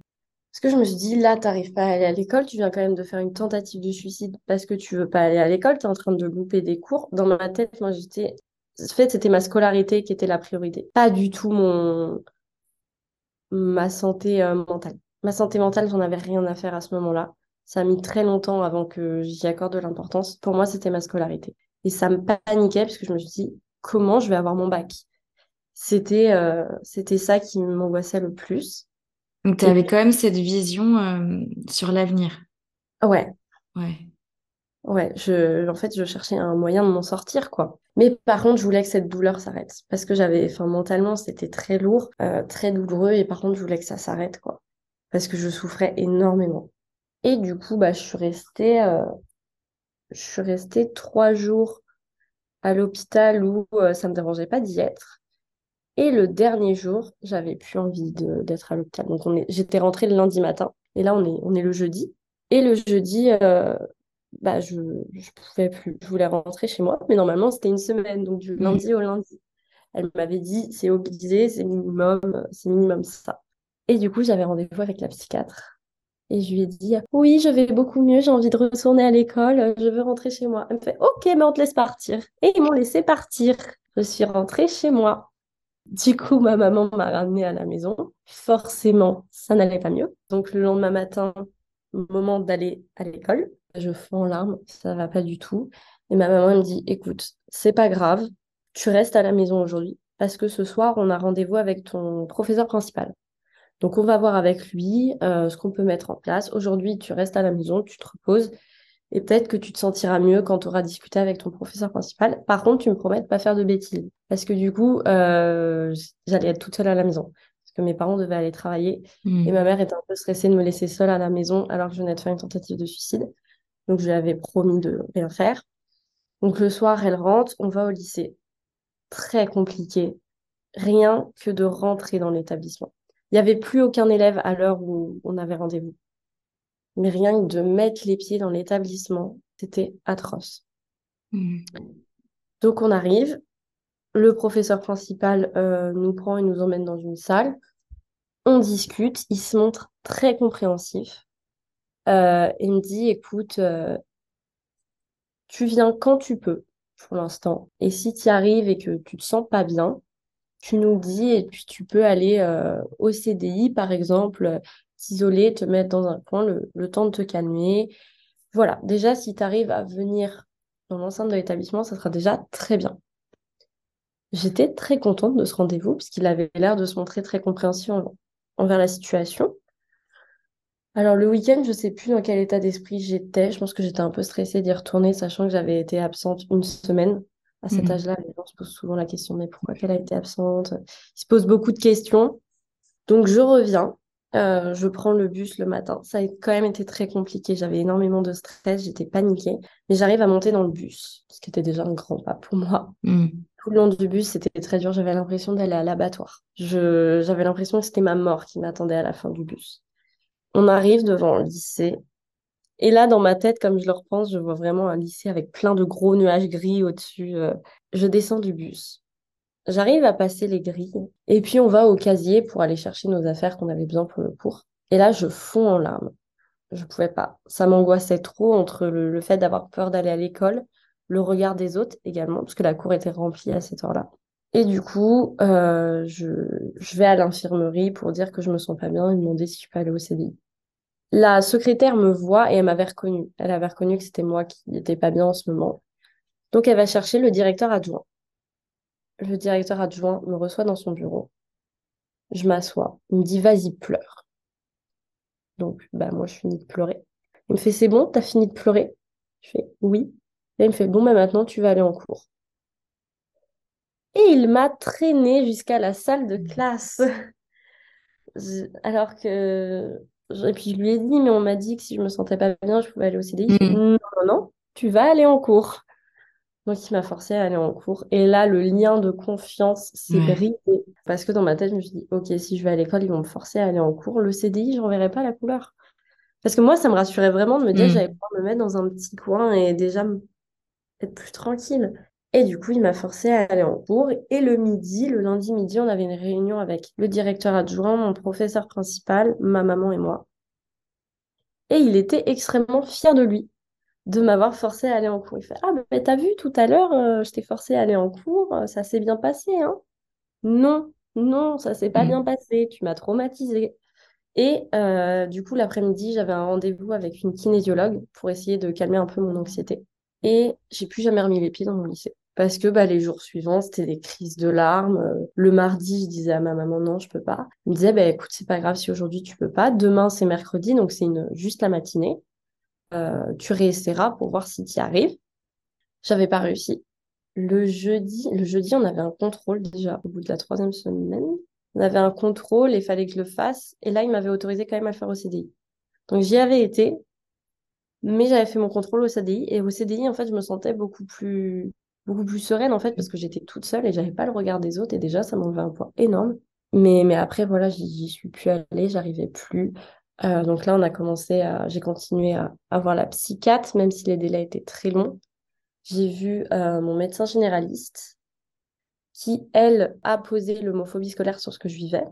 Parce que je me suis dit, là, t'arrives pas à aller à l'école, tu viens quand même de faire une tentative de suicide parce que tu veux pas aller à l'école, tu es en train de louper des cours. Dans ma tête, moi, j'étais... En fait, c'était ma scolarité qui était la priorité. Pas du tout mon... ma santé euh, mentale. Ma santé mentale, j'en avais rien à faire à ce moment-là. Ça a mis très longtemps avant que j'y accorde de l'importance. Pour moi, c'était ma scolarité. Et ça me paniquait parce que je me suis dit, comment je vais avoir mon bac? C'était euh, c'était ça qui m'angoissait le plus. Donc, tu avais quand même cette vision euh, sur l'avenir. Ouais. Ouais. Ouais, je, en fait, je cherchais un moyen de m'en sortir, quoi. Mais par contre, je voulais que cette douleur s'arrête. Parce que j'avais, enfin, mentalement, c'était très lourd, euh, très douloureux. Et par contre, je voulais que ça s'arrête, quoi. Parce que je souffrais énormément. Et du coup, bah, je suis restée, je suis restée trois jours à l'hôpital où euh, ça ne me dérangeait pas d'y être. Et le dernier jour, j'avais plus envie d'être à l'hôpital. Donc on est, j'étais rentrée le lundi matin. Et là, on est, on est le jeudi. Et le jeudi, euh, bah, je ne pouvais plus. Je voulais rentrer chez moi. Mais normalement, c'était une semaine. Donc du lundi au lundi. Elle m'avait dit, c'est obligé, c'est minimum, c'est minimum ça. Et du coup, j'avais rendez-vous avec la psychiatre. Et je lui ai dit, oui, je vais beaucoup mieux, j'ai envie de retourner à l'école, je veux rentrer chez moi. Elle me fait, ok, mais on te laisse partir. Et ils m'ont laissé partir. Je suis rentrée chez moi. Du coup, ma maman m'a ramenée à la maison. Forcément, ça n'allait pas mieux. Donc, le lendemain matin, moment d'aller à l'école, je fonds en larmes, ça va pas du tout. Et ma maman me dit, écoute, c'est pas grave, tu restes à la maison aujourd'hui parce que ce soir, on a rendez-vous avec ton professeur principal. Donc, on va voir avec lui euh, ce qu'on peut mettre en place. Aujourd'hui, tu restes à la maison, tu te reposes et peut-être que tu te sentiras mieux quand tu auras discuté avec ton professeur principal. Par contre, tu me promets de pas faire de bêtises. Parce que du coup, euh, j'allais être toute seule à la maison. Parce que mes parents devaient aller travailler. Hmm. Et ma mère était un peu stressée de me laisser seule à la maison alors que je venais de faire une tentative de suicide. Donc, je lui avais promis de rien faire. Donc, le soir, elle rentre, on va au lycée. Très compliqué. Rien que de rentrer dans l'établissement. Il n'y avait plus aucun élève à l'heure où on avait rendez-vous. Mais rien que de mettre les pieds dans l'établissement, c'était atroce. Hmm. Donc on arrive, le professeur principal euh, nous prend et nous emmène dans une salle. On discute, il se montre très compréhensif. Euh, il me dit, écoute, euh, tu viens quand tu peux pour l'instant. Et si tu arrives et que tu te sens pas bien, tu nous dis et puis tu peux aller euh, au CDI, par exemple, t'isoler, te mettre dans un coin, le, temps de te calmer. Voilà, déjà, si tu arrives à venir dans l'enceinte de l'établissement, ça sera déjà très bien. J'étais très contente de ce rendez-vous puisqu'il avait l'air de se montrer très compréhensif envers la situation. Alors le week-end, je ne sais plus dans quel état d'esprit j'étais. Je pense que j'étais un peu stressée d'y retourner, sachant que j'avais été absente une semaine. À cet mmh. âge-là, les gens se posent souvent la question, mais pourquoi qu'elle a été absente? Ils se posent beaucoup de questions. Donc je reviens, euh, je prends le bus le matin. Ça a quand même été très compliqué. J'avais énormément de stress, j'étais paniquée. Mais j'arrive à monter dans le bus, ce qui était déjà un grand pas pour moi. Mmh. Tout le long du bus, c'était très dur. J'avais l'impression d'aller à l'abattoir. J'avais l'impression que c'était ma mort qui m'attendait à la fin du bus. On arrive devant le lycée. Et là, dans ma tête, comme je le repense, je vois vraiment un lycée avec plein de gros nuages gris au-dessus. Euh. Je descends du bus. J'arrive à passer les grilles. Et puis, on va au casier pour aller chercher nos affaires qu'on avait besoin pour le cours. Et là, je fonds en larmes. Je pouvais pas. Ça m'angoissait trop entre le, fait d'avoir peur d'aller à l'école, le regard des autres également, parce que la cour était remplie à cette heure-là. Et du coup, euh, je, je, vais à l'infirmerie pour dire que je me sens pas bien et demander si je peux aller au CDI. La secrétaire me voit et elle m'avait reconnue. Elle avait reconnu que c'était moi qui n'étais pas bien en ce moment. Donc elle va chercher le directeur adjoint. Le directeur adjoint me reçoit dans son bureau. Je m'assois. Il me dit vas-y, pleure. Donc bah moi je finis de pleurer. Il me fait c'est bon, t'as fini de pleurer? Je fais oui. Et il me fait bon bah maintenant tu vas aller en cours. Et il m'a traîné jusqu'à la salle de classe. Alors que. Et puis je lui ai dit, mais on m'a dit que si je me sentais pas bien, je pouvais aller au CDI. Mm. Non, non, non, tu vas aller en cours. Donc il m'a forcé à aller en cours. Et là, le lien de confiance s'est brisé. Parce que dans ma tête, je me suis dit, ok, si je vais à l'école, ils vont me forcer à aller en cours. Le CDI, je verrai pas la couleur. Parce que moi, ça me rassurait vraiment de me dire mm. j'allais pouvoir me mettre dans un petit coin et déjà être plus tranquille. Et du coup, il m'a forcé à aller en cours. Et le midi, le lundi midi, on avait une réunion avec le directeur adjoint, mon professeur principal, ma maman et moi. Et il était extrêmement fier de lui, de m'avoir forcé à aller en cours. Il fait Ah, mais t'as vu tout à l'heure, euh, je t'ai forcé à aller en cours, euh, ça s'est bien passé, hein Non, non, ça s'est pas mmh. bien passé, tu m'as traumatisé. Et euh, du coup, l'après-midi, j'avais un rendez-vous avec une kinésiologue pour essayer de calmer un peu mon anxiété. Et j'ai plus jamais remis les pieds dans mon lycée parce que bah, les jours suivants, c'était des crises de larmes. Le mardi, je disais à ma maman non, je peux pas. Elle me disait bah, écoute, c'est pas grave si aujourd'hui tu peux pas. Demain, c'est mercredi, donc c'est une... juste la matinée. Euh, tu réessayeras pour voir si tu y arrives. J'avais pas réussi. Le jeudi, le jeudi, on avait un contrôle déjà au bout de la troisième semaine. On avait un contrôle et il fallait que je le fasse. Et là, il m'avait autorisé quand même à le faire au CDI. Donc j'y avais été, mais j'avais fait mon contrôle au CDI. Et au CDI, en fait, je me sentais beaucoup plus beaucoup plus sereine en fait parce que j'étais toute seule et j'avais pas le regard des autres et déjà ça m'enlevait un poids énorme. Mais, mais après voilà, j'y suis plus allée, j'arrivais plus. Euh, donc là, on a commencé à, j'ai continué à, avoir voir la psychiatre, même si les délais étaient très longs. J'ai vu euh, mon médecin généraliste qui, elle, a posé l'homophobie scolaire sur ce que je vivais.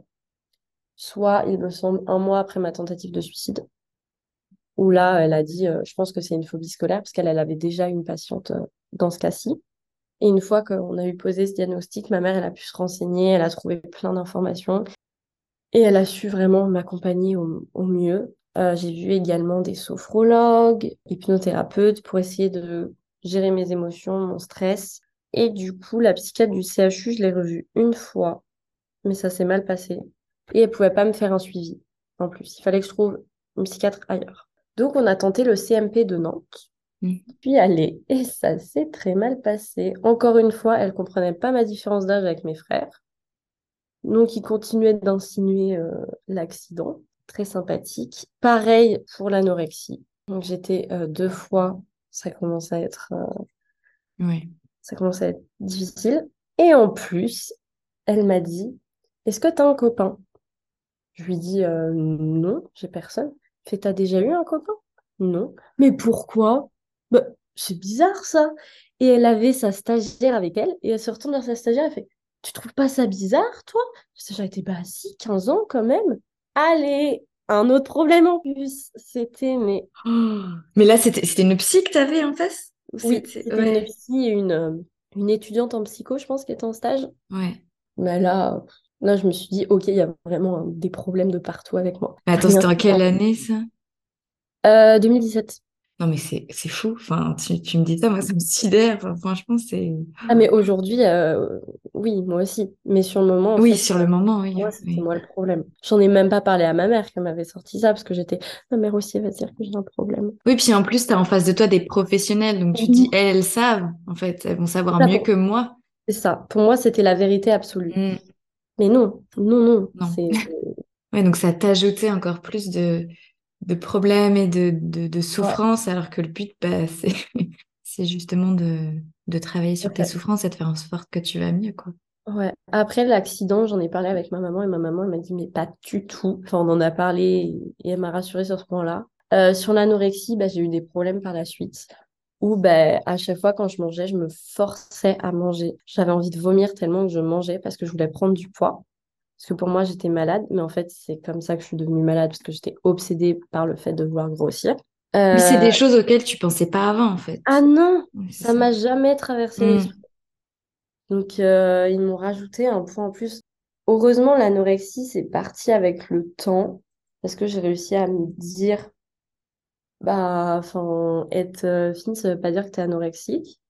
Soit, il me semble, un mois après ma tentative de suicide, où là, elle a dit, euh, je pense que c'est une phobie scolaire, parce qu'elle elle avait déjà une patiente dans ce cas-ci. Et une fois qu'on a eu posé ce diagnostic, ma mère, elle a pu se renseigner, elle a trouvé plein d'informations et elle a su vraiment m'accompagner au, mieux. Euh, j'ai vu également des sophrologues, hypnothérapeutes pour essayer de gérer mes émotions, mon stress. Et du coup, la psychiatre du CHU, je l'ai revue une fois, mais ça s'est mal passé. Et elle pouvait pas me faire un suivi en plus. Il fallait que je trouve une psychiatre ailleurs. Donc, on a tenté le CMP de Nantes. Puis aller. Et ça s'est très mal passé. Encore une fois, elle comprenait pas ma différence d'âge avec mes frères. Donc, il continuait d'insinuer euh, l'accident. Très sympathique. Pareil pour l'anorexie. Donc, j'étais euh, deux fois. Ça commence à être. Euh, oui. Ça commence à être difficile. Et en plus, elle m'a dit Est-ce que tu as un copain? Je lui dis Non, j'ai personne. Fait T'as déjà eu un copain? Non. Mais pourquoi? Bah, c'est bizarre ça. Et elle avait sa stagiaire avec elle, et elle se retourne vers sa stagiaire, elle fait Tu trouves pas ça bizarre, toi? La stagiaire était bah si, 15 ans quand même. Allez, un autre problème en plus. C'était, mais. mais là, c'était une psy que t'avais en face? Oui, c'était une psy et une, euh, une étudiante en psycho, je pense, qui était en stage. Ouais. Mais là, là, je me suis dit, ok, il y a vraiment des problèmes de partout avec moi. attends, c'était en quelle année ça? Euh, 2017. Non, mais c'est fou. Enfin, tu, tu, me dis ça, moi, ça me sidère. franchement, c'est. Ah, mais aujourd'hui, euh, oui, moi aussi. Mais sur le moment. oui, sur le moment, oui. Moi, c'était moi le problème. J'en ai même pas parlé à ma mère qui m'avait sorti ça parce que j'étais. Ma mère aussi, elle va dire que j'ai un problème. Oui, puis en plus, tu as en face de toi des professionnels. Donc, tu dis, elles, elles savent. En fait, elles vont savoir mieux que moi. C'est ça. Pour moi, c'était la vérité absolue. Mm. Mais non, non, non. non. ouais, donc ça t'a ajouté encore plus de de problèmes et de, de, souffrances, alors que le but, bah, c'est justement de, de travailler sur tes souffrances et de faire en sorte que tu vas mieux, quoi. Ouais. Après l'accident, j'en ai parlé avec ma maman et ma maman elle m'a dit mais pas du tout. Enfin, on en a parlé et elle m'a rassurée sur ce point-là. Euh, sur l'anorexie, bah, j'ai eu des problèmes par la suite où bah, à chaque fois quand je mangeais, je me forçais à manger. J'avais envie de vomir tellement que je mangeais parce que je voulais prendre du poids. Parce que pour moi, j'étais malade, mais en fait, c'est comme ça que je suis devenue malade, parce que j'étais obsédée par le fait de vouloir grossir. Mais c'est des euh, choses auxquelles tu pensais pas avant, en fait. Ah non, ça m'a jamais traversé mmh. l'esprit. Donc, euh, ils m'ont rajouté un point en plus. Heureusement, l'anorexie, c'est parti avec le temps, parce que j'ai réussi à me dire, bah, enfin, être euh, fine, ça veut pas dire que tu es anorexique.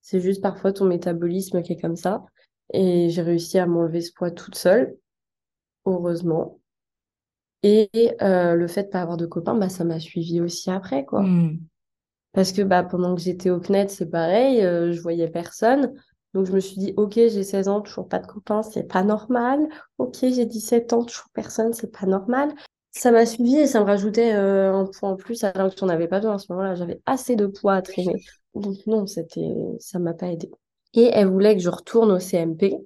C'est juste parfois ton métabolisme qui est comme ça. Et j'ai réussi à m'enlever ce poids toute seule heureusement. Et euh, le fait de pas avoir de copains, bah, ça m'a suivi aussi après, quoi. Hmm. Parce que bah, pendant que j'étais au CNED, c'est pareil, euh, je voyais personne. Donc je me suis dit, ok, j'ai 16 ans, toujours pas de copains, c'est pas normal. Ok, j'ai 17 ans, toujours personne, c'est pas normal. Ça m'a suivi et ça me rajoutait euh, un poids en plus alors que j'en avais pas besoin à ce moment-là. J'avais assez de poids à traîner. Donc non, c'était, ça m'a pas aidé. Et elle voulait que je retourne au CMP.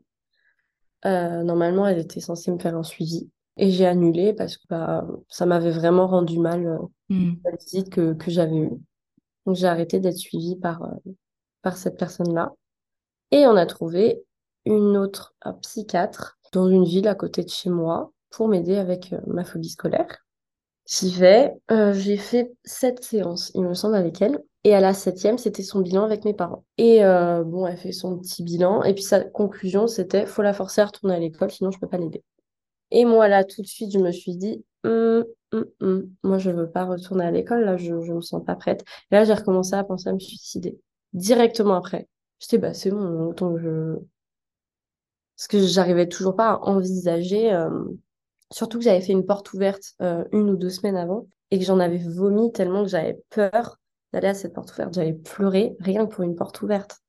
Euh, normalement, elle était censée me faire un suivi. Et j'ai annulé parce que bah, ça m'avait vraiment rendu mal euh, hmm. la visite que, que j'avais eue. Donc j'ai arrêté d'être suivie par, euh, par cette personne-là. Et on a trouvé une autre psychiatre dans une ville à côté de chez moi pour m'aider avec ma phobie scolaire. J'y vais. j'ai fait sept séances, il me semble, avec elle. Et à la septième, c'était son bilan avec mes parents. Et euh, bon, elle fait son petit bilan. Et puis sa conclusion, c'était faut la forcer à retourner à l'école, sinon je peux pas l'aider. Et moi, là, tout de suite, je me suis dit, hum, hum, hum, moi, je veux pas retourner à l'école. Là, je, je me sens pas prête. Et là, j'ai recommencé à penser à me suicider. Directement après. J'étais, bah, c'est bon, autant que je. Parce que j'arrivais toujours pas à envisager. Euh, surtout que j'avais fait une porte ouverte euh, une ou deux semaines avant et que j'en avais vomi tellement que j'avais peur d'aller à cette porte ouverte. J'avais pleuré rien que pour une porte ouverte.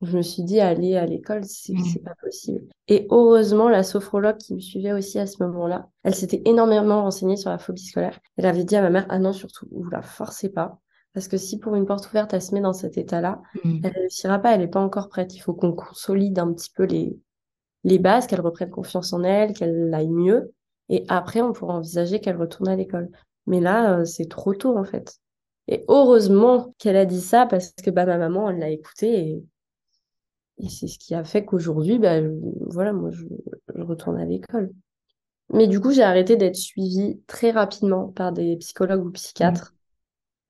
Je me suis dit, aller à l'école, c'est mmh. pas possible. Et heureusement, la sophrologue qui me suivait aussi à ce moment-là, elle s'était énormément renseignée sur la phobie scolaire. Elle avait dit à ma mère, ah non, surtout, vous la forcez pas. Parce que si pour une porte ouverte, elle se met dans cet état-là, mmh. elle réussira pas, elle n'est pas encore prête. Il faut qu'on consolide un petit peu les, les bases, qu'elle reprenne confiance en elle, qu'elle aille mieux. Et après, on pourra envisager qu'elle retourne à l'école. Mais là, euh, c'est trop tôt, en fait. Et heureusement qu'elle a dit ça parce que bah, ma maman, elle l'a écouté et, c'est ce qui a fait qu'aujourd'hui, bah, voilà, moi, je, retourne à l'école. Mais du coup, j'ai arrêté d'être suivie très rapidement par des psychologues ou psychiatres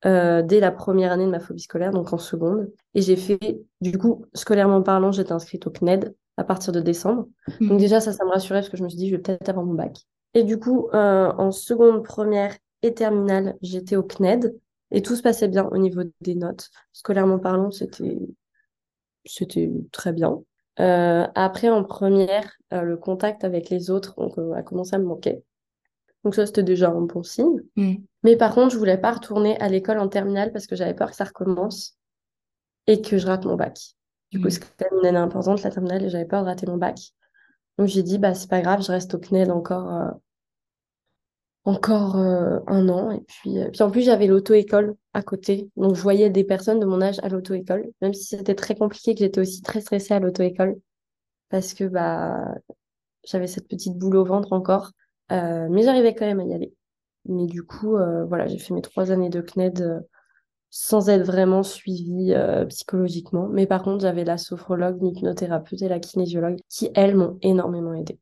mmh. euh, dès la première année de ma phobie scolaire, donc en seconde. Et j'ai fait, du coup, scolairement parlant, j'étais inscrite au CNED à partir de décembre. Mmh. Donc déjà, ça, ça me rassurait parce que je me suis dit, je vais peut-être avoir mon bac. Et du coup, euh, en seconde, première et terminale, j'étais au CNED. Et tout se passait bien au niveau des notes. Scolairement parlant, c'était c'était très bien. Euh, après, en première, euh, le contact avec les autres euh, a commencé à me manquer. Donc ça, c'était déjà un bon signe. Mm. Mais par contre, je voulais pas retourner à l'école en terminale parce que j'avais peur que ça recommence et que je rate mon bac. Du coup, mm. même une année importante, la terminale, et j'avais peur de rater mon bac. Donc j'ai dit, bah c'est pas grave, je reste au CNED encore encore euh, un an. Et puis, euh, puis en plus, j'avais l'auto-école à côté. Donc, je voyais des personnes de mon âge à l'auto-école, même si c'était très compliqué, que j'étais aussi très stressée à l'auto-école. Parce que bah, j'avais cette petite boule au ventre encore. Euh, mais j'arrivais quand même à y aller. Mais du coup, voilà, j'ai fait mes trois années de CNED sans être vraiment suivie psychologiquement. Mais par contre, j'avais la sophrologue, l'hypnothérapeute et la kinésiologue qui, elles, m'ont énormément aidée.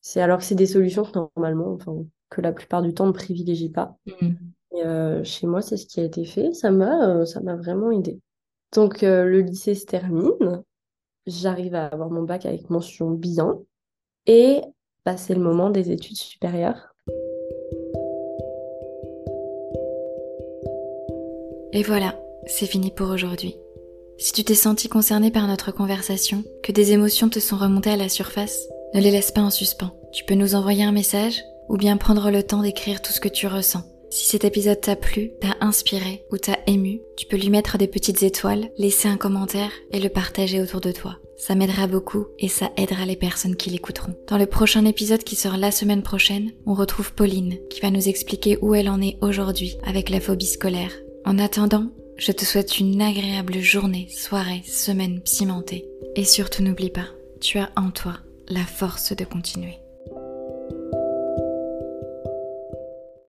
C'est alors que c'est des solutions que normalement, enfin, que la plupart du temps ne privilégie pas. Mm. Euh, chez moi, c'est ce qui a été fait. Ça m'a, euh, ça m'a vraiment aidé. Donc, euh, le lycée se termine. J'arrive à avoir mon bac avec mention bien. Et bah, c'est le moment des études supérieures. Et voilà, c'est fini pour aujourd'hui. Si tu t'es senti concerné par notre conversation, que des émotions te sont remontées à la surface, ne les laisse pas en suspens. Tu peux nous envoyer un message ou bien prendre le temps d'écrire tout ce que tu ressens. Si cet épisode t'a plu, t'a inspiré ou t'a ému, tu peux lui mettre des petites étoiles, laisser un commentaire et le partager autour de toi. Ça m'aidera beaucoup et ça aidera les personnes qui l'écouteront. Dans le prochain épisode qui sort la semaine prochaine, on retrouve Pauline qui va nous expliquer où elle en est aujourd'hui avec la phobie scolaire. En attendant, je te souhaite une agréable journée, soirée, semaine cimentée. Et surtout n'oublie pas, tu as en toi la force de continuer.